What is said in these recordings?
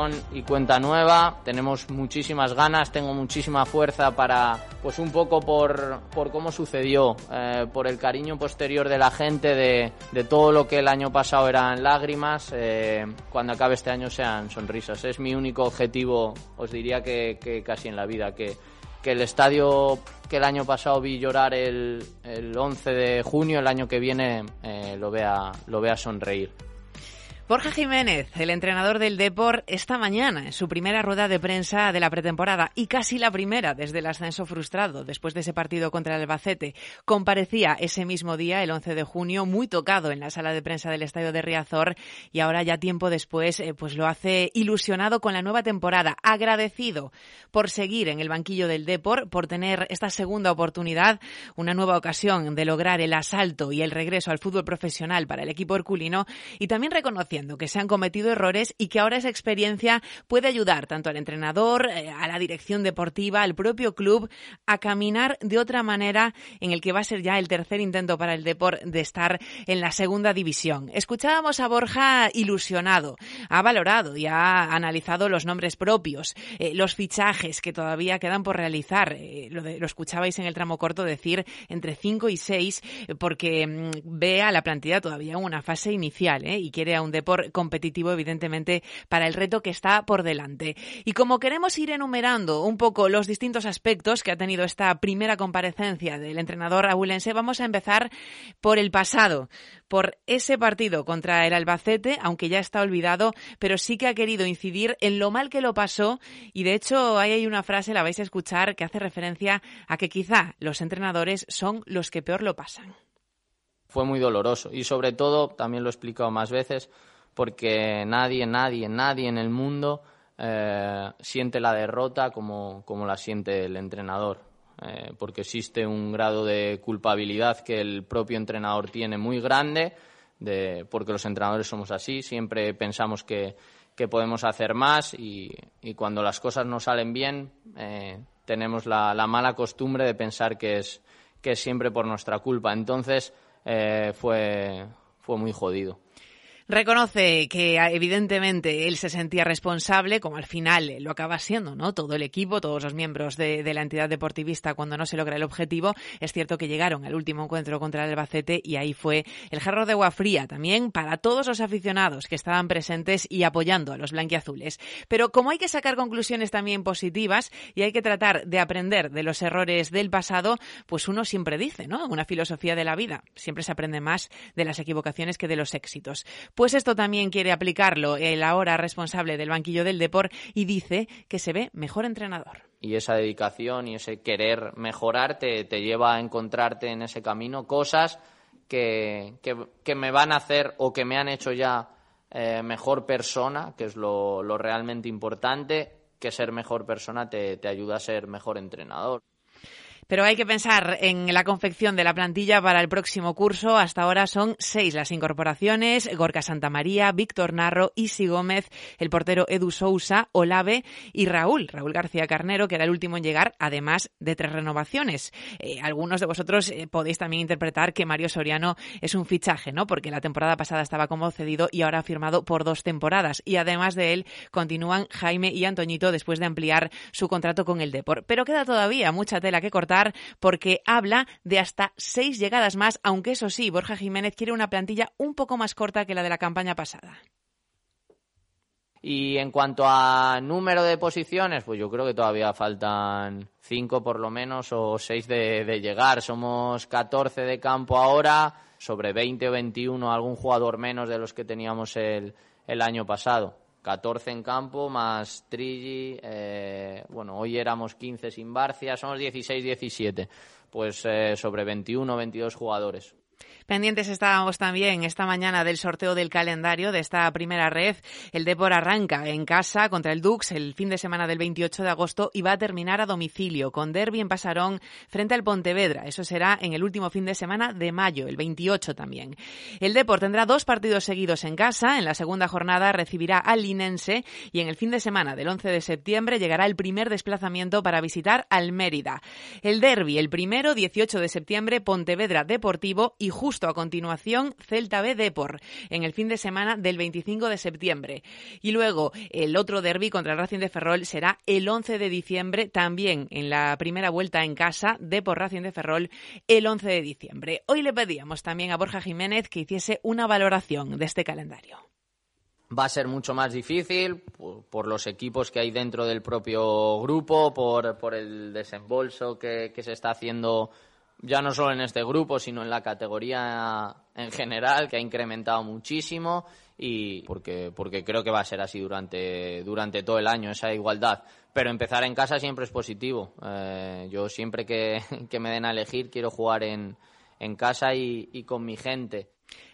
borrón y cuenta nueva. Tenemos muchísimas ganas, tengo muchísima fuerza para, pues un poco por, por cómo sucedió, eh, por el cariño posterior de la gente, de, de, todo lo que el año pasado eran lágrimas, eh, cuando acabe este año sean sonrisas. Es mi único objetivo, os diría que, que casi en la vida, que, que el estadio que el año pasado vi llorar el, el 11 de junio, el año que viene eh, lo, vea, lo vea sonreír. Borja Jiménez, el entrenador del Depor, esta mañana en su primera rueda de prensa de la pretemporada y casi la primera desde el ascenso frustrado después de ese partido contra el Albacete, comparecía ese mismo día, el 11 de junio, muy tocado en la sala de prensa del Estadio de Riazor y ahora ya tiempo después eh, pues lo hace ilusionado con la nueva temporada, agradecido por seguir en el banquillo del Depor, por tener esta segunda oportunidad, una nueva ocasión de lograr el asalto y el regreso al fútbol profesional para el equipo herculino y también reconociendo que se han cometido errores y que ahora esa experiencia puede ayudar tanto al entrenador, eh, a la dirección deportiva, al propio club a caminar de otra manera en el que va a ser ya el tercer intento para el Deport de estar en la segunda división. Escuchábamos a Borja ilusionado, ha valorado y ha analizado los nombres propios, eh, los fichajes que todavía quedan por realizar. Eh, lo, de, lo, escuchabais en el tramo corto decir entre 5 y 6 porque mm, ve a la plantilla todavía en una fase inicial y quiere a un Competitivo, evidentemente, para el reto que está por delante. Y como queremos ir enumerando un poco los distintos aspectos que ha tenido esta primera comparecencia del entrenador abulense, vamos a empezar por el pasado, por ese partido contra el Albacete, aunque ya está olvidado, pero sí que ha querido incidir en lo mal que lo pasó y de hecho ahí hay una frase, la vais a escuchar, que hace referencia a que quizá los entrenadores son los que peor lo pasan. Fue muy doloroso y sobre todo, también lo he explicado más veces, porque nadie, nadie, nadie en el mundo eh, siente la derrota como, como, la siente el entrenador, eh, porque existe un grado de culpabilidad que el propio entrenador tiene muy grande, de, porque los entrenadores somos así, siempre pensamos que, que podemos hacer más y, y, cuando las cosas no salen bien eh, tenemos la, la, mala costumbre de pensar que es, que es siempre por nuestra culpa. Entonces fue, fue muy jodido. Reconoce que evidentemente él se sentía responsable, como al final lo acaba siendo, ¿no? Todo el equipo, todos los miembros de, de, la entidad deportivista cuando no se logra el objetivo. Es cierto que llegaron al último encuentro contra el Albacete y ahí fue el jarro de agua fría también para todos los aficionados que estaban presentes y apoyando a los blanquiazules. Pero como hay que sacar conclusiones también positivas y hay que tratar de aprender de los errores del pasado, pues uno siempre dice, ¿no? Una filosofía de la vida. Siempre se aprende más de las equivocaciones que de los éxitos. Pues esto también quiere aplicarlo el ahora responsable del banquillo del Deport y dice que se ve mejor entrenador. Y esa dedicación y ese querer mejorar te, lleva a encontrarte en ese camino cosas que, que, que, me van a hacer o que me han hecho ya eh, mejor persona, que es lo, lo, realmente importante, que ser mejor persona te, te ayuda a ser mejor entrenador. Pero hay que pensar en la confección de la plantilla para el próximo curso. Hasta ahora son seis las incorporaciones. Gorka Santamaría, Víctor Narro, Isi Gómez, el portero Edu Sousa, Olave y Raúl, Raúl García Carnero, que era el último en llegar, además de tres renovaciones. Eh, algunos de vosotros eh, podéis también interpretar que Mario Soriano es un fichaje, ¿no? Porque la temporada pasada estaba como cedido y ahora ha firmado por dos temporadas. Y además de él, continúan Jaime y Antoñito después de ampliar su contrato con el Depor. Pero queda todavía mucha tela que cortar porque habla de hasta seis llegadas más, aunque eso sí, Borja Jiménez quiere una plantilla un poco más corta que la de la campaña pasada. Y en cuanto a número de posiciones, pues yo creo que todavía faltan cinco por lo menos o seis de, llegar. Somos 14 de campo ahora, sobre 20 o 21 algún jugador menos de los que teníamos el año pasado. 14 en campo, más Trigi, eh, bueno, hoy éramos 15 sin Barcia, somos 16-17, pues eh, sobre 21 22 jugadores. Pendientes estábamos también esta mañana del sorteo del calendario de esta primera red. El Depor arranca en casa contra el Dux el fin de semana del 28 de agosto y va a terminar a domicilio con derby en Pasarón frente al Pontevedra. Eso será en el último fin de semana de mayo, el 28 también. El Depor tendrá dos partidos seguidos en casa. En la segunda jornada recibirá al Linense y en el fin de semana del 11 de septiembre llegará el primer desplazamiento para visitar al. El derby, el primero, 18 de septiembre, Pontevedra Deportivo y y justo a continuación Celta B Depor en el fin de semana del 25 de septiembre. Y luego el otro derby contra el Racing de Ferrol será el 11 de diciembre, también en la primera vuelta en casa, Depor Racing de Ferrol, el 11 de diciembre. Hoy le pedíamos también a Borja Jiménez que hiciese una valoración de este calendario va a ser mucho más difícil por, los equipos que hay dentro del propio grupo, por, por el desembolso que, que, se está haciendo ya no solo en este grupo, sino en la categoría en general, que ha incrementado muchísimo y porque, porque creo que va a ser así durante, todo el año, esa igualdad. Pero empezar en casa siempre es positivo. Eh, yo siempre que, que, me den a elegir quiero jugar en, en casa y, y con mi gente.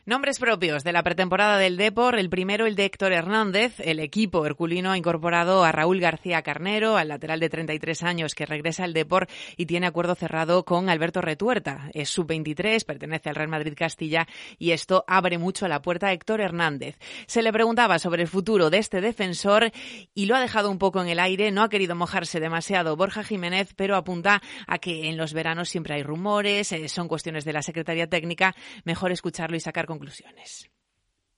Nombres propios de la pretemporada del Depor. El primero, el de Héctor Hernández. El equipo herculino ha incorporado a Raúl García Carnero, al lateral de 33 años que regresa al Depor y tiene acuerdo cerrado con Alberto Retuerta. Es sub-23, pertenece al Real Madrid Castilla y esto abre mucho la puerta a Héctor Hernández. Se le preguntaba sobre el futuro de este defensor y lo ha dejado un poco en el aire. No ha querido mojarse demasiado Borja Jiménez, pero apunta a que en los veranos siempre hay rumores, eh, son cuestiones de la Secretaría Técnica. Mejor escucharlo y sacar conclusiones?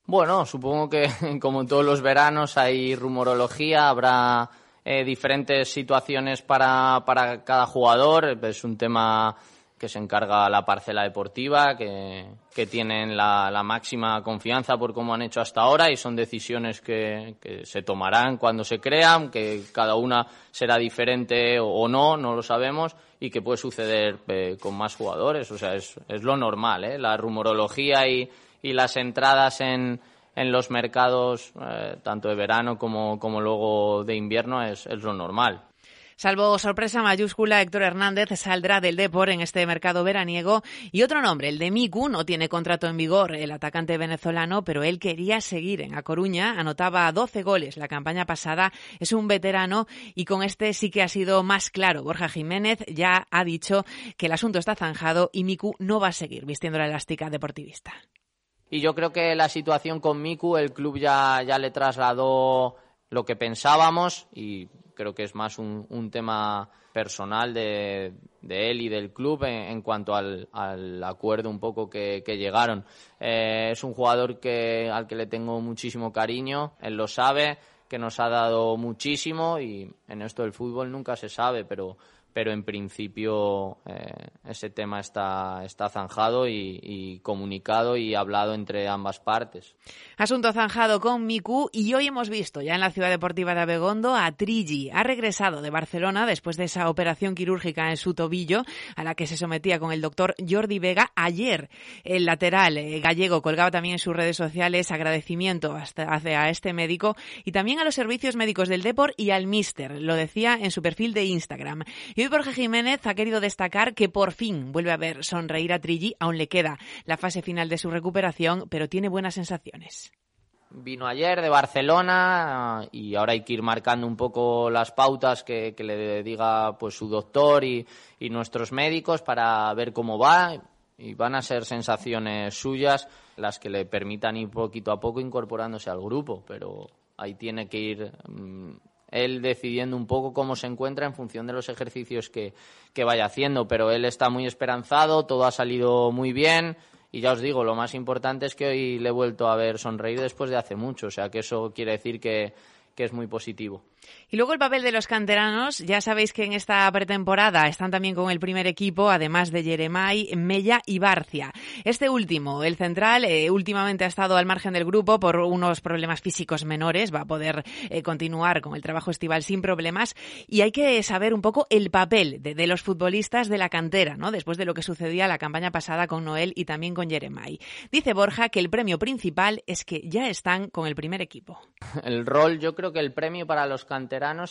Bueno, supongo que como en todos los veranos hay rumorología, habrá eh, diferentes situaciones para, para cada jugador. Es un tema que se encarga la parcela deportiva, que, que tienen la, máxima confianza por cómo han hecho hasta ahora y son decisiones que, se tomarán cuando se crean, que cada una será diferente o, o no, no lo sabemos, y que puede suceder eh, con más jugadores. O sea, es, es lo normal, ¿eh? La rumorología y, y las entradas en, en los mercados, eh, tanto de verano como, luego de invierno, es, es lo normal. Salvo sorpresa mayúscula, Héctor Hernández saldrá del Depor en este mercado veraniego. Y otro nombre, el de Miku, no tiene contrato en vigor el atacante venezolano, pero él quería seguir en A Coruña. Anotaba 12 goles la campaña pasada. Es un veterano y con este sí que ha sido más claro. Borja Jiménez ya ha dicho que el asunto está zanjado y Miku no va a seguir vistiendo la elástica deportivista. Y yo creo que la situación con Miku, el club ya, ya le trasladó lo que pensábamos y creo que es más un, un tema personal de, de, él y del club en, en cuanto al, al, acuerdo un poco que, que llegaron. Eh, es un jugador que, al que le tengo muchísimo cariño, él lo sabe, que nos ha dado muchísimo y en esto del fútbol nunca se sabe, pero pero en principio eh, ese tema está, está zanjado y, y, comunicado y hablado entre ambas partes. Asunto zanjado con Miku y hoy hemos visto ya en la ciudad deportiva de Abegondo a Trigi. Ha regresado de Barcelona después de esa operación quirúrgica en su tobillo a la que se sometía con el doctor Jordi Vega ayer. El lateral eh, gallego colgaba también en sus redes sociales agradecimiento hacia este médico y también a los servicios médicos del Depor y al Mister. Lo decía en su perfil de Instagram. Y hoy Borja Jiménez ha querido destacar que por fin vuelve a ver sonreír a Trilli. Aún le queda la fase final de su recuperación, pero tiene buenas sensaciones. Vino ayer de Barcelona y ahora hay que ir marcando un poco las pautas que, le diga pues su doctor y, y nuestros médicos para ver cómo va y van a ser sensaciones suyas las que le permitan ir poquito a poco incorporándose al grupo, pero ahí tiene que ir mmm, él decidiendo un poco cómo se encuentra en función de los ejercicios que, que, vaya haciendo, pero él está muy esperanzado, todo ha salido muy bien y ya os digo, lo más importante es que hoy le he vuelto a ver sonreír después de hace mucho, o sea que eso quiere decir que, que es muy positivo. Y luego el papel de los canteranos. Ya sabéis que en esta pretemporada están también con el primer equipo, además de Jeremai, Mella y Barcia. Este último, el central, eh, últimamente ha estado al margen del grupo por unos problemas físicos menores. Va a poder eh, continuar con el trabajo estival sin problemas. Y hay que saber un poco el papel de, los futbolistas de la cantera, ¿no? Después de lo que sucedía la campaña pasada con Noel y también con Jeremai. Dice Borja que el premio principal es que ya están con el primer equipo. El rol, yo creo que el premio para los canteranos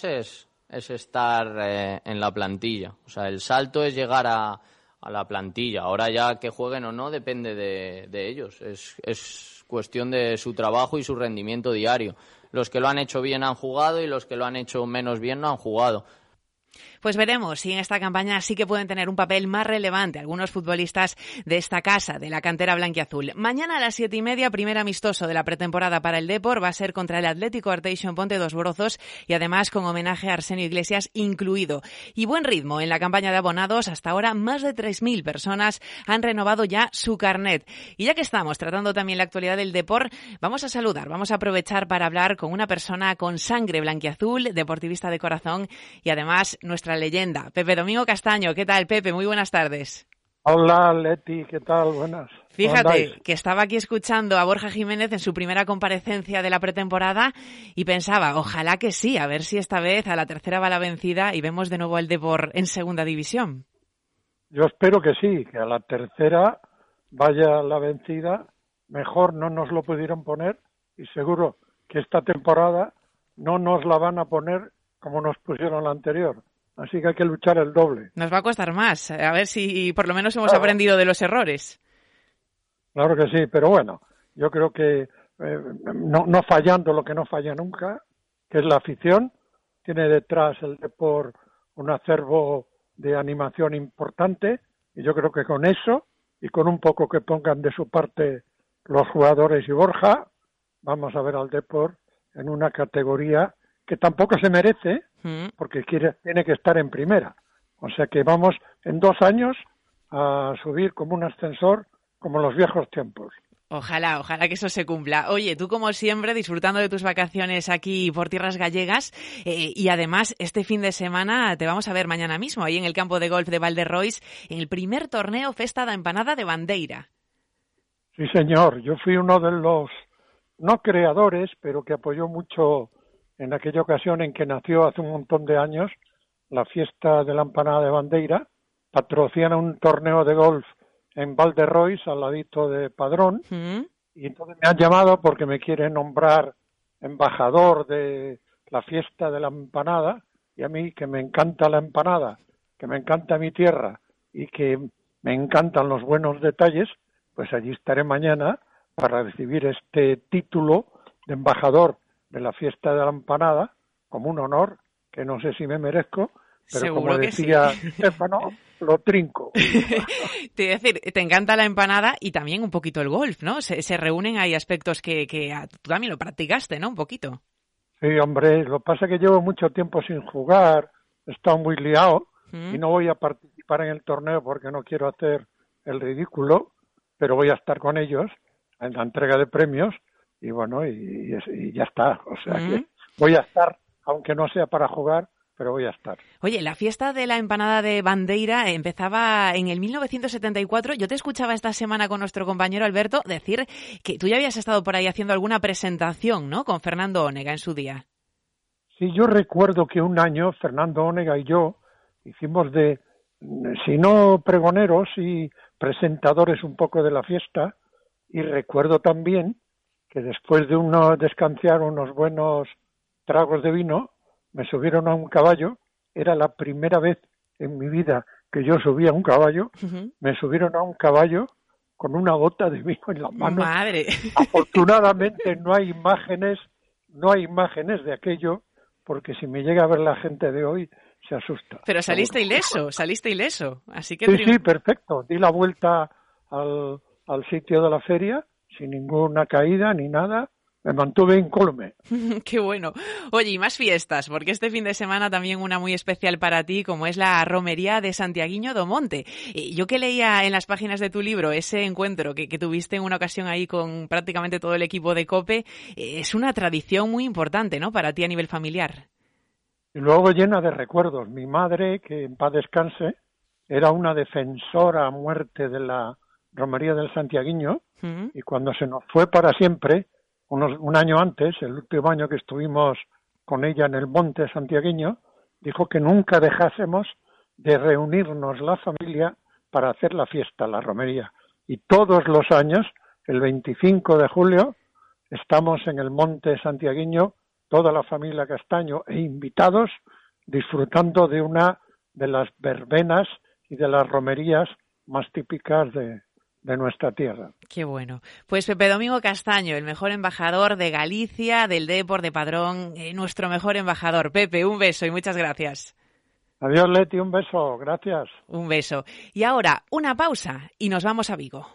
es, es estar eh, en la plantilla. O sea, el salto es llegar a, a, la plantilla. Ahora ya que jueguen o no depende de, de ellos. Es, es, cuestión de su trabajo y su rendimiento diario. Los que lo han hecho bien han jugado y los que lo han hecho menos bien no han jugado. Pues veremos si en esta campaña sí que pueden tener un papel más relevante algunos futbolistas de esta casa, de la cantera blanquiazul. Mañana a las siete y media, primer amistoso de la pretemporada para el Depor, va a ser contra el Atlético Arteixo Ponte dos Brozos y además con homenaje a Arsenio Iglesias incluido. Y buen ritmo en la campaña de abonados. Hasta ahora más de 3.000 personas han renovado ya su carnet. Y ya que estamos tratando también la actualidad del Depor, vamos a saludar, vamos a aprovechar para hablar con una persona con sangre blanquiazul, deportivista de corazón y además nuestra leyenda, Pepe Domingo Castaño. ¿Qué tal, Pepe? Muy buenas tardes. Hola, Leti, ¿qué tal? Buenas. Fíjate que estaba aquí escuchando a Borja Jiménez en su primera comparecencia de la pretemporada y pensaba, ojalá que sí, a ver si esta vez a la tercera va la vencida y vemos de nuevo al Depor en segunda división. Yo espero que sí, que a la tercera vaya la vencida. Mejor no nos lo pudieron poner y seguro que esta temporada no nos la van a poner como nos pusieron la anterior. Así que hay que luchar el doble. Nos va a costar más. A ver si por lo menos hemos aprendido de los errores. Claro que sí, pero bueno, yo creo que eh, no, no, fallando lo que no falla nunca, que es la afición, tiene detrás el Depor un acervo de animación importante y yo creo que con eso y con un poco que pongan de su parte los jugadores y Borja, vamos a ver al Depor en una categoría que tampoco se merece, mm. porque quiere, tiene que estar en primera. O sea que vamos en dos años a subir como un ascensor, como en los viejos tiempos. Ojalá, ojalá que eso se cumpla. Oye, tú como siempre disfrutando de tus vacaciones aquí por tierras gallegas eh, y además este fin de semana te vamos a ver mañana mismo ahí en el campo de golf de Valderrois en el primer torneo Festa da Empanada de Bandeira. Sí, señor. Yo fui uno de los no creadores, pero que apoyó mucho en aquella ocasión en que nació hace un montón de años la fiesta de la empanada de Bandeira, patrocina un torneo de golf en Valderrois, al ladito de Padrón, y entonces me han llamado porque me quieren nombrar embajador de la fiesta de la empanada, y a mí que me encanta la empanada, que me encanta mi tierra y que me encantan los buenos detalles, pues allí estaré mañana para recibir este título de embajador de la fiesta de la empanada como un honor que no sé si me merezco, pero como decía Stefano, lo trinco. te decir, te encanta la empanada y también un poquito el golf, ¿no? Se, reúnen ahí aspectos que, que tú también lo practicaste, ¿no? Un poquito. Sí, hombre, lo que pasa es que llevo mucho tiempo sin jugar, he estado muy liado y no voy a participar en el torneo porque no quiero hacer el ridículo, pero voy a estar con ellos en la entrega de premios y bueno, y, ya está. O sea que voy a estar, aunque no sea para jugar, pero voy a estar. Oye, la fiesta de la empanada de Bandeira empezaba en el 1974. Yo te escuchaba esta semana con nuestro compañero Alberto decir que tú ya habías estado por ahí haciendo alguna presentación, ¿no? Con Fernando Ónega en su día. Sí, yo recuerdo que un año Fernando Ónega y yo hicimos de, si no pregoneros y presentadores un poco de la fiesta, y recuerdo también que después de uno descansar unos buenos tragos de vino, me subieron a un caballo, era la primera vez en mi vida que yo subía a un caballo, me subieron a un caballo con una gota de vino en la mano. Madre. Afortunadamente no hay imágenes, no hay imágenes de aquello, porque si me llega a ver la gente de hoy se asusta. Pero saliste ileso, saliste ileso, así que sí, sí, perfecto. Di la vuelta al, al sitio de la feria sin ninguna caída ni nada. Me mantuve incólume. Qué bueno. Oye, y más fiestas, porque este fin de semana también una muy especial para ti, como es la romería de Santiaguiño do Monte. Yo que leía en las páginas de tu libro ese encuentro que, que tuviste en una ocasión ahí con prácticamente todo el equipo de COPE, es una tradición muy importante, ¿no? Para ti a nivel familiar. Y luego llena de recuerdos. Mi madre, que en paz descanse, era una defensora a muerte de la romería del Santiaguiño y cuando se nos fue para siempre, unos, un año antes, el último año que estuvimos con ella en el monte santiagueño, dijo que nunca dejásemos de reunirnos la familia para hacer la fiesta, la romería. Y todos los años, el 25 de julio, estamos en el monte santiagueño, toda la familia Castaño e invitados, disfrutando de una de las verbenas y de las romerías más típicas de, de nuestra tierra. Qué bueno. Pues Pepe Domingo Castaño, el mejor embajador de Galicia, del Depor de Padrón, eh, nuestro mejor embajador. Pepe, un beso y muchas gracias. Adiós, Leti, un beso, gracias. Un beso. Y ahora, una pausa y nos vamos a Vigo.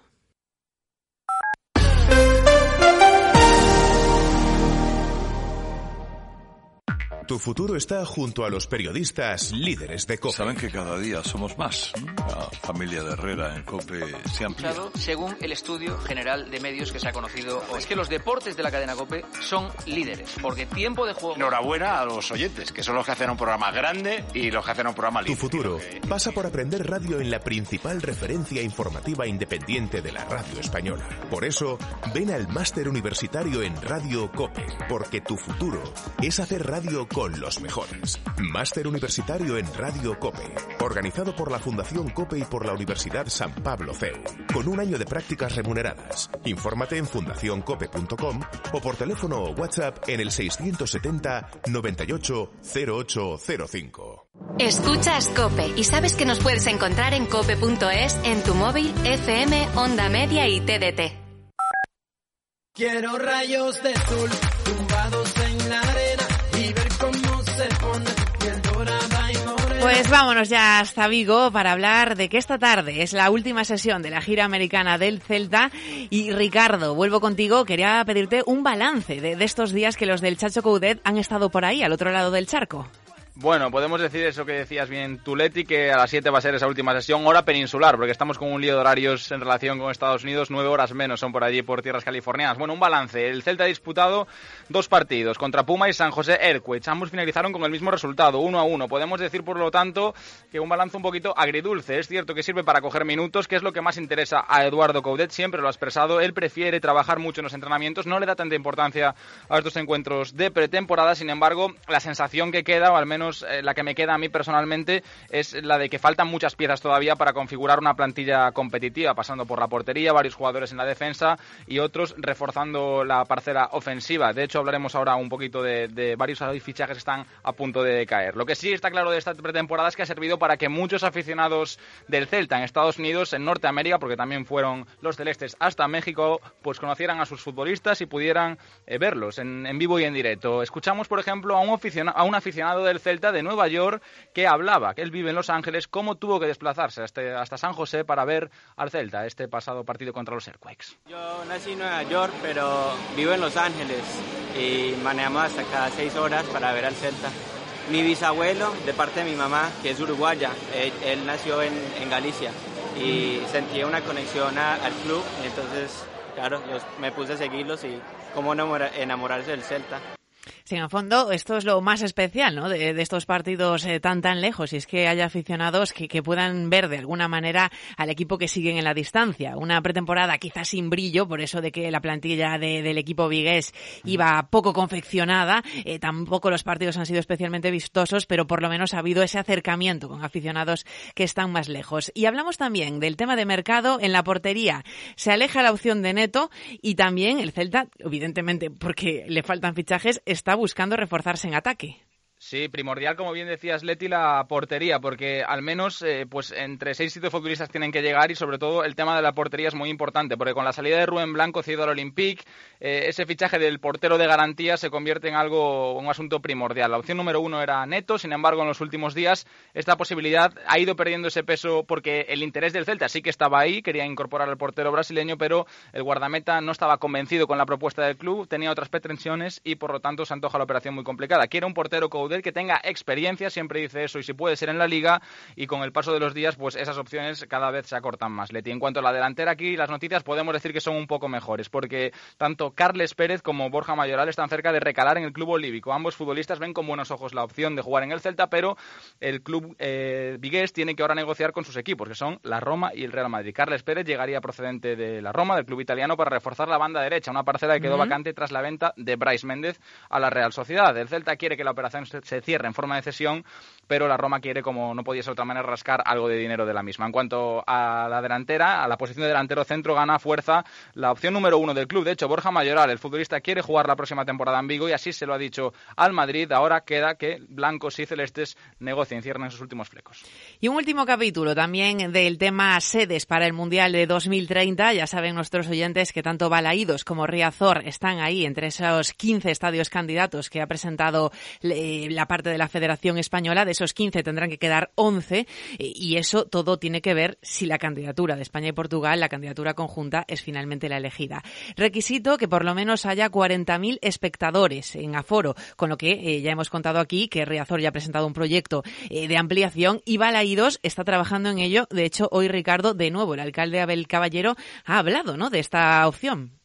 Tu futuro está junto a los periodistas líderes de COPE. Saben que cada día somos más. La familia de Herrera en COPE se ha ampliado. Según el estudio general de medios que se ha conocido, es que los deportes de la cadena COPE son líderes, porque tiempo de juego... Enhorabuena a los oyentes, que son los que hacen un programa grande y los que hacen un programa líder. Tu futuro pasa por aprender radio en la principal referencia informativa independiente de la radio española. Por eso, ven al máster universitario en Radio COPE, porque tu futuro es hacer radio con los mejores. Máster Universitario en Radio COPE, organizado por la Fundación COPE y por la Universidad San Pablo CEU, con un año de prácticas remuneradas. Infórmate en fundacioncope.com o por teléfono o WhatsApp en el 670 98 0805. Escuchas Cope y sabes que nos puedes encontrar en cope.es, en tu móvil, FM, Onda Media y TDT. Quiero rayos de sol tumbados en la arena Pues vámonos ya hasta Vigo para hablar de que esta tarde es la última sesión de la gira americana del Celta. Y Ricardo, vuelvo contigo. Quería pedirte un balance de, de estos días que los del Chacho Coudet han estado por ahí, al otro lado del charco. Bueno, podemos decir eso que decías bien Tuleti, que a las 7 va a ser esa última sesión, hora peninsular, porque estamos con un lío de horarios en relación con Estados Unidos, nueve horas menos son por allí, por tierras californianas. Bueno, un balance. El Celta ha disputado dos partidos, contra Puma y San José Earthquakes. Ambos finalizaron con el mismo resultado, uno a uno. Podemos decir, por lo tanto, que un balance un poquito agridulce. Es cierto que sirve para coger minutos, que es lo que más interesa a Eduardo Coudet, siempre lo ha expresado. Él prefiere trabajar mucho en los entrenamientos, no le da tanta importancia a estos encuentros de pretemporada. Sin embargo, la sensación que queda, o al menos eh, la que me queda a mí personalmente, es la de que faltan muchas piezas todavía para configurar una plantilla competitiva, pasando por la portería, varios jugadores en la defensa y otros reforzando la parcela ofensiva. De hecho, hablaremos ahora un poquito de, de varios fichajes que están a punto de caer. Lo que sí está claro de esta pretemporada es que ha servido para que muchos aficionados del Celta en Estados Unidos, en Norteamérica, porque también fueron los celestes hasta México, pues conocieran a sus futbolistas y pudieran eh, verlos en, en, vivo y en directo. Escuchamos, por ejemplo, a un, a un aficionado del Celta de Nueva York que hablaba, que él vive en Los Ángeles, cómo tuvo que desplazarse hasta, hasta San José para ver al Celta este pasado partido contra los Earthquakes. Yo nací en Nueva York, pero vivo en Los Ángeles y manejamos hasta cada seis horas para ver al Celta. Mi bisabuelo, de parte de mi mamá, que es uruguaya, él, él nació en, en, Galicia y sentía una conexión a, al club, entonces, claro, yo me puse a seguirlos y cómo enamorarse del Celta. Sí, en el fondo, esto es lo más especial ¿no? de, de estos partidos eh, tan tan lejos, y es que haya aficionados que, que, puedan ver de alguna manera al equipo que siguen en la distancia. Una pretemporada quizás sin brillo, por eso de que la plantilla de, del equipo vigués iba poco confeccionada, eh, tampoco los partidos han sido especialmente vistosos, pero por lo menos ha habido ese acercamiento con aficionados que están más lejos. Y hablamos también del tema de mercado en la portería. Se aleja la opción de Neto y también el Celta, evidentemente porque le faltan fichajes, está buscando reforzarse en ataque. Sí, primordial, como bien decías, Leti, la portería, porque al menos eh, pues entre seis y siete futbolistas tienen que llegar y sobre todo el tema de la portería es muy importante, porque con la salida de Rubén Blanco cedido al Olympique, eh, ese fichaje del portero de garantía se convierte en algo, un asunto primordial. La opción número uno era Neto, sin embargo, en los últimos días esta posibilidad ha ido perdiendo ese peso porque el interés del Celta sí que estaba ahí, quería incorporar al portero brasileño, pero el guardameta no estaba convencido con la propuesta del club, tenía otras pretensiones y por lo tanto se antoja la operación muy complicada. Quiere un portero que tenga experiencia, siempre dice eso, y si puede ser en la liga, y con el paso de los días, pues esas opciones cada vez se acortan más. Leti, en cuanto a la delantera, aquí las noticias podemos decir que son un poco mejores, porque tanto Carles Pérez como Borja Mayoral están cerca de recalar en el club olívico. Ambos futbolistas ven con buenos ojos la opción de jugar en el Celta, pero el club eh, vigués tiene que ahora negociar con sus equipos, que son la Roma y el Real Madrid. Carles Pérez llegaría procedente de la Roma, del club italiano, para reforzar la banda derecha, una parcela que quedó uh -huh. vacante tras la venta de Bryce Méndez a la Real Sociedad. El Celta quiere que la operación se cierre en forma de cesión, pero la Roma quiere, como no podía ser de otra manera, rascar algo de dinero de la misma. En cuanto a la delantera, a la posición de delantero centro, gana fuerza la opción número uno del club. De hecho, Borja Mayoral, el futbolista, quiere jugar la próxima temporada en Vigo y así se lo ha dicho al Madrid. Ahora queda que blancos y celestes negocien, cierren sus últimos flecos. Y un último capítulo también del tema sedes para el Mundial de 2030. Ya saben nuestros oyentes que tanto Balaídos como Riazor están ahí entre esos 15 estadios candidatos que ha presentado la parte de la Federación Española. De esos 15 tendrán que quedar 11 eh, y eso todo tiene que ver si la candidatura de España y Portugal, la candidatura conjunta, es finalmente la elegida. Requisito que por lo menos haya 40.000 espectadores en aforo, con lo que eh, ya hemos contado aquí que Riazor ya ha presentado un proyecto eh, de ampliación y Balaídos está trabajando en ello. De hecho, hoy Ricardo, de nuevo, el alcalde Abel Caballero, ha hablado ¿no? de esta opción.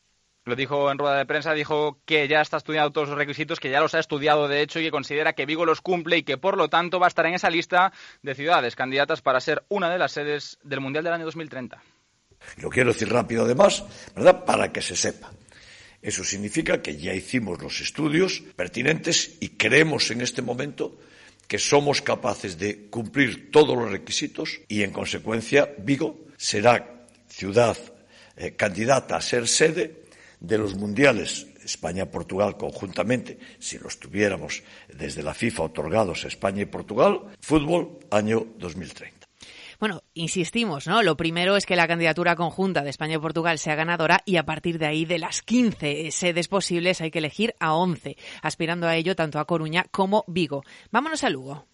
Lo dijo en rueda de prensa, dijo que ya está estudiando todos los requisitos, que ya los ha estudiado de hecho y que considera que Vigo los cumple y que por lo tanto va a estar en esa lista de ciudades candidatas para ser una de las sedes del Mundial del año 2030. Lo quiero decir rápido además, ¿verdad? Para que se sepa. Eso significa que ya hicimos los estudios pertinentes y creemos en este momento que somos capaces de cumplir todos los requisitos y, en consecuencia, Vigo será ciudad eh, candidata a ser sede de los mundiales España-Portugal conjuntamente, si los tuviéramos desde la FIFA otorgados a España y Portugal, fútbol año 2030. Bueno, insistimos, ¿no? Lo primero es que la candidatura conjunta de España y Portugal sea ganadora y a partir de ahí, de las 15 sedes posibles, hay que elegir a 11, aspirando a ello tanto a Coruña como Vigo. Vámonos a Lugo.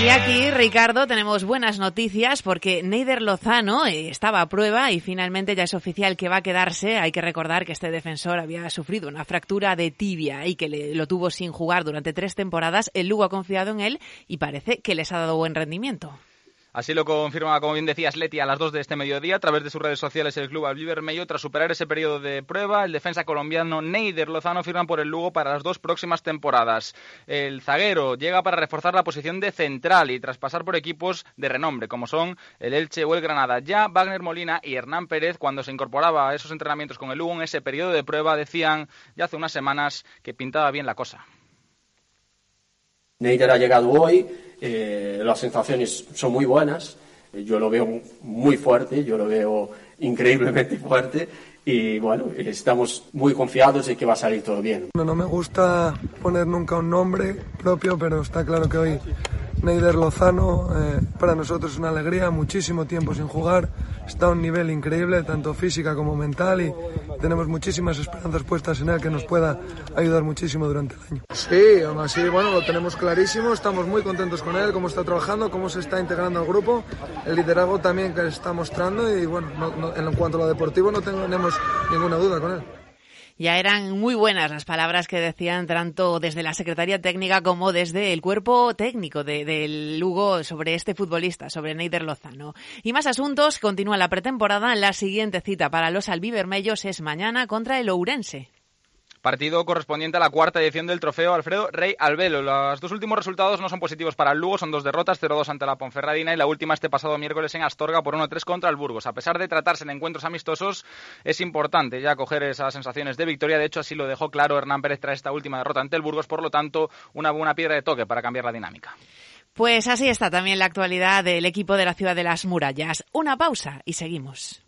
Y aquí, Ricardo, tenemos buenas noticias porque Neider Lozano eh, estaba a prueba y finalmente ya es oficial que va a quedarse. Hay que recordar que este defensor había sufrido una fractura de tibia y que le, lo tuvo sin jugar durante tres temporadas. El Lugo ha confiado en él y parece que les ha dado buen rendimiento. Así lo confirma, como bien decías, Leti a las 2 de este mediodía a través de sus redes sociales el club Albivermello. Tras superar ese periodo de prueba, el defensa colombiano Neider Lozano firma por el Lugo para las dos próximas temporadas. El zaguero llega para reforzar la posición de central y tras pasar por equipos de renombre, como son el Elche o el Granada. Ya Wagner Molina y Hernán Pérez, cuando se incorporaba a esos entrenamientos con el Lugo en ese periodo de prueba, decían ya hace unas semanas que pintaba bien la cosa. Neider ha llegado hoy, eh, las sensaciones son muy buenas, eh, yo lo veo muy fuerte, yo lo veo increíblemente fuerte y bueno, estamos muy confiados en que va a salir todo bien. No, no me gusta poner nunca un nombre propio, pero está claro que hoy Neider Lozano eh, para nosotros es una alegría, muchísimo tiempo sin jugar, está a un nivel increíble, tanto física como mental, y tenemos muchísimas esperanzas puestas en él que nos pueda ayudar muchísimo durante el año. Sí, aún así, bueno, lo tenemos clarísimo, estamos muy contentos con él, cómo está trabajando, cómo se está integrando al grupo, el liderazgo también que está mostrando, y bueno, en cuanto a lo deportivo no tenemos ninguna duda con él. Ya eran muy buenas las palabras que decían tanto desde la Secretaría Técnica como desde el cuerpo técnico del de Lugo sobre este futbolista, sobre Neider Lozano. Y más asuntos, continúa la pretemporada. La siguiente cita para los albivermellos es mañana contra el Ourense. Partido correspondiente a la cuarta edición del trofeo Alfredo Rey Albelo. Los dos últimos resultados no son positivos para el Lugo, son dos derrotas, 0-2 ante la Ponferradina y la última este pasado miércoles en Astorga por 1-3 contra el Burgos. A pesar de tratarse de encuentros amistosos, es importante ya coger esas sensaciones de victoria. De hecho, así lo dejó claro Hernán Pérez tras esta última derrota ante el Burgos, por lo tanto, una buena piedra de toque para cambiar la dinámica. Pues así está también la actualidad del equipo de la ciudad de las murallas. Una pausa y seguimos.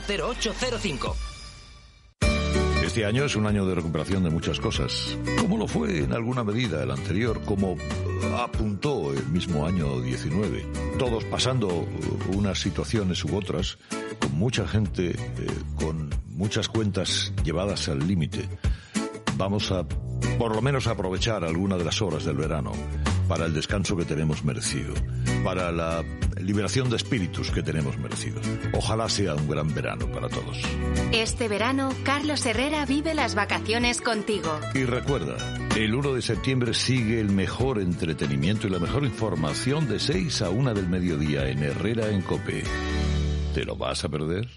0805. Este año es un año de recuperación de muchas cosas, como lo fue en alguna medida el anterior, como apuntó el mismo año 19. Todos pasando unas situaciones u otras, con mucha gente, eh, con muchas cuentas llevadas al límite. Vamos a, por lo menos, aprovechar alguna de las horas del verano para el descanso que tenemos merecido, para la liberación de espíritus que tenemos merecido. Ojalá sea un gran verano para todos. Este verano, Carlos Herrera vive las vacaciones contigo. Y recuerda, el 1 de septiembre sigue el mejor entretenimiento y la mejor información de 6 a 1 del mediodía en Herrera en Cope. ¿Te lo vas a perder?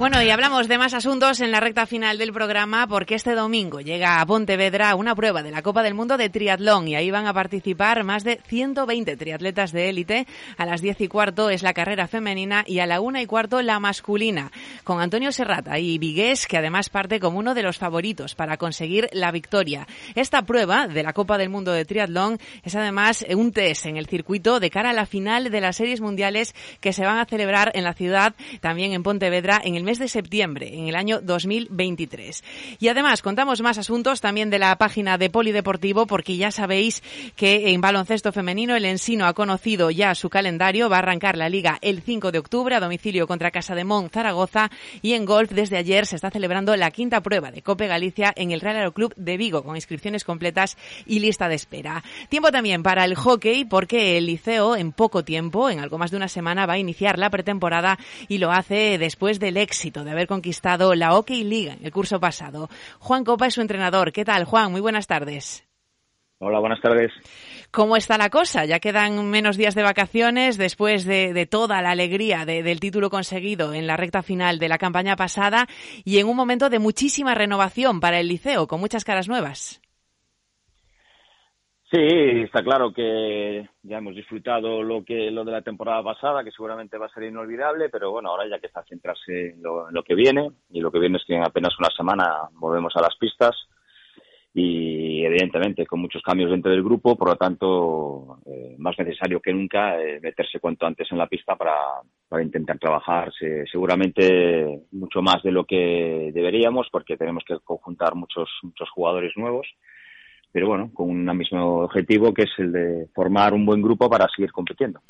Bueno, y hablamos de más asuntos en la recta final del programa porque este domingo llega a Pontevedra una prueba de la Copa del Mundo de triatlón y ahí van a participar más de 120 triatletas de élite. A las 10 y cuarto es la carrera femenina y a la 1 y cuarto la masculina, con Antonio Serrata y Vigués, que además parte como uno de los favoritos para conseguir la victoria. Esta prueba de la Copa del Mundo de triatlón es además un test en el circuito de cara a la final de las series mundiales que se van a celebrar en la ciudad, también en Pontevedra, en el mes de septiembre, en el año 2023. Y además contamos más asuntos también de la página de Polideportivo, porque ya sabéis que en baloncesto femenino el Ensino ha conocido ya su calendario, va a arrancar la liga el 5 de octubre a domicilio contra Casa de Mon, Zaragoza, y en golf desde ayer se está celebrando la quinta prueba de Cope Galicia en el Real Aeroclub de Vigo, con inscripciones completas y lista de espera. Tiempo también para el hockey, porque el Liceo en poco tiempo, en algo más de una semana, va a iniciar la pretemporada y lo hace después del éxito de haber conquistado la Hockey Liga el curso pasado. Juan Copa es su entrenador. ¿Qué tal, Juan? Muy buenas tardes. Hola, buenas tardes. ¿Cómo está la cosa? Ya quedan menos días de vacaciones después de, toda la alegría del título conseguido en la recta final de la campaña pasada y en un momento de muchísima renovación para el liceo, con muchas caras nuevas. Sí, está claro que ya hemos disfrutado lo que lo de la temporada pasada, que seguramente va a ser inolvidable, pero bueno, ahora ya que está centrarse en lo, que viene, y lo que viene es que en apenas una semana volvemos a las pistas, y evidentemente con muchos cambios dentro del grupo, por lo tanto, eh, más necesario que nunca eh, meterse cuanto antes en la pista para, para intentar trabajar. Seguramente mucho más de lo que deberíamos, porque tenemos que conjuntar muchos, muchos jugadores nuevos pero bueno, con un mismo objetivo que es el de formar un buen grupo para seguir compitiendo.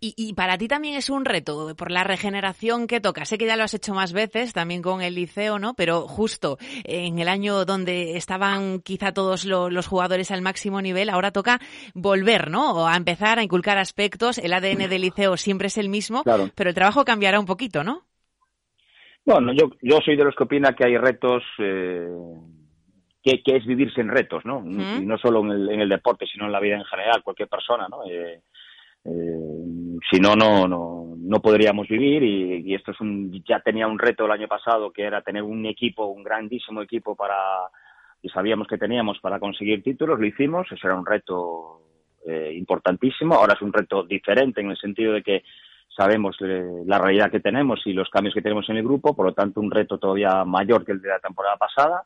Y, para ti también es un reto por la regeneración que toca. Sé que ya lo has hecho más veces, también con el liceo, ¿no? Pero justo en el año donde estaban quizá todos los jugadores al máximo nivel, ahora toca volver, ¿no? A empezar a inculcar aspectos. El ADN del liceo siempre es el mismo, pero el trabajo cambiará un poquito, ¿no? Bueno, yo, yo soy de los que opina que hay retos eh, que, es vivirse en retos, ¿no? Y no solo en el, en el, deporte, sino en la vida en general, cualquier persona, ¿no? Eh, eh, si no, no, no, no podríamos vivir y, y, esto es un, ya tenía un reto el año pasado que era tener un equipo, un grandísimo equipo para, y sabíamos que teníamos para conseguir títulos, lo hicimos, eso era un reto eh, importantísimo, ahora es un reto diferente en el sentido de que sabemos eh, la realidad que tenemos y los cambios que tenemos en el grupo, por lo tanto un reto todavía mayor que el de la temporada pasada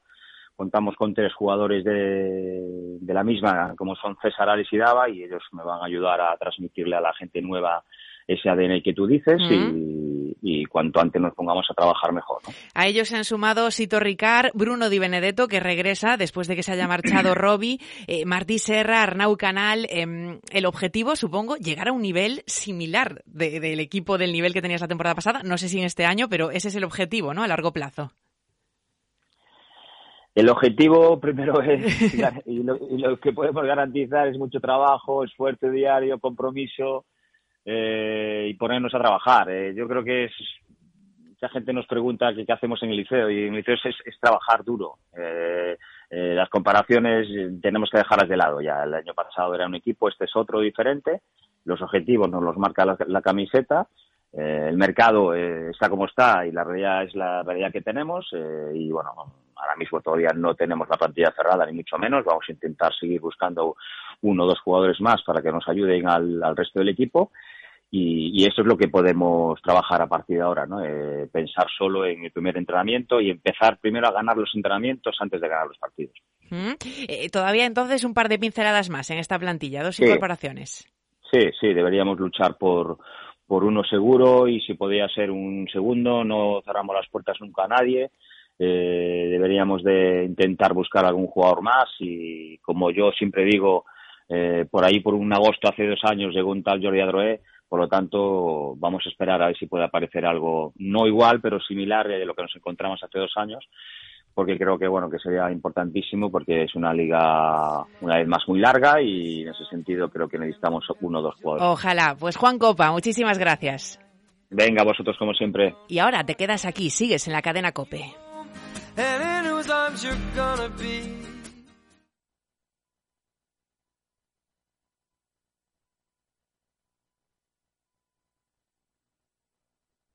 contamos con tres jugadores de, de la misma, como son César, Ares y Dava, y ellos me van a ayudar a transmitirle a la gente nueva ese ADN que tú dices y, y, cuanto antes nos pongamos a trabajar mejor. A ellos se han sumado Sito Ricard, Bruno Di Benedetto, que regresa después de que se haya marchado Robbie, eh, Martí Serra, Arnau Canal. Eh, el objetivo, supongo, llegar a un nivel similar del equipo del nivel que tenías la temporada pasada. No sé si en este año, pero ese es el objetivo, ¿no? A largo plazo. El objetivo primero es, y lo, que podemos garantizar es mucho trabajo, esfuerzo diario, compromiso eh, y ponernos a trabajar. Eh, yo creo que es, mucha gente nos pregunta qué, hacemos en el liceo y en el liceo es, trabajar duro. Eh, las comparaciones tenemos que dejarlas de lado ya. El año pasado era un equipo, este es otro diferente. Los objetivos nos los marca la, camiseta. el mercado está como está y la realidad es la realidad que tenemos y bueno ahora mismo todavía no tenemos la plantilla cerrada, ni mucho menos. Vamos a intentar seguir buscando uno o dos jugadores más para que nos ayuden al, resto del equipo. Y, eso es lo que podemos trabajar a partir de ahora, ¿no? Eh, pensar solo en el primer entrenamiento y empezar primero a ganar los entrenamientos antes de ganar los partidos. Eh, todavía entonces un par de pinceladas más en esta plantilla, dos incorporaciones. Sí, sí, deberíamos luchar por, por uno seguro y si podía ser un segundo, no cerramos las puertas nunca a nadie eh, deberíamos de intentar buscar algún jugador más y como yo siempre digo, eh, por ahí por un agosto hace dos años llegó un tal Jordi Adroé, por lo tanto vamos a esperar a ver si puede aparecer algo no igual pero similar de lo que nos encontramos hace dos años porque creo que bueno que sería importantísimo porque es una liga una vez más muy larga y en ese sentido creo que necesitamos uno o dos jugadores. Ojalá. Pues Juan Copa, muchísimas gracias. Venga, vosotros como siempre. Y ahora te quedas aquí, sigues en la cadena Cope. And in whose arms you're gonna be.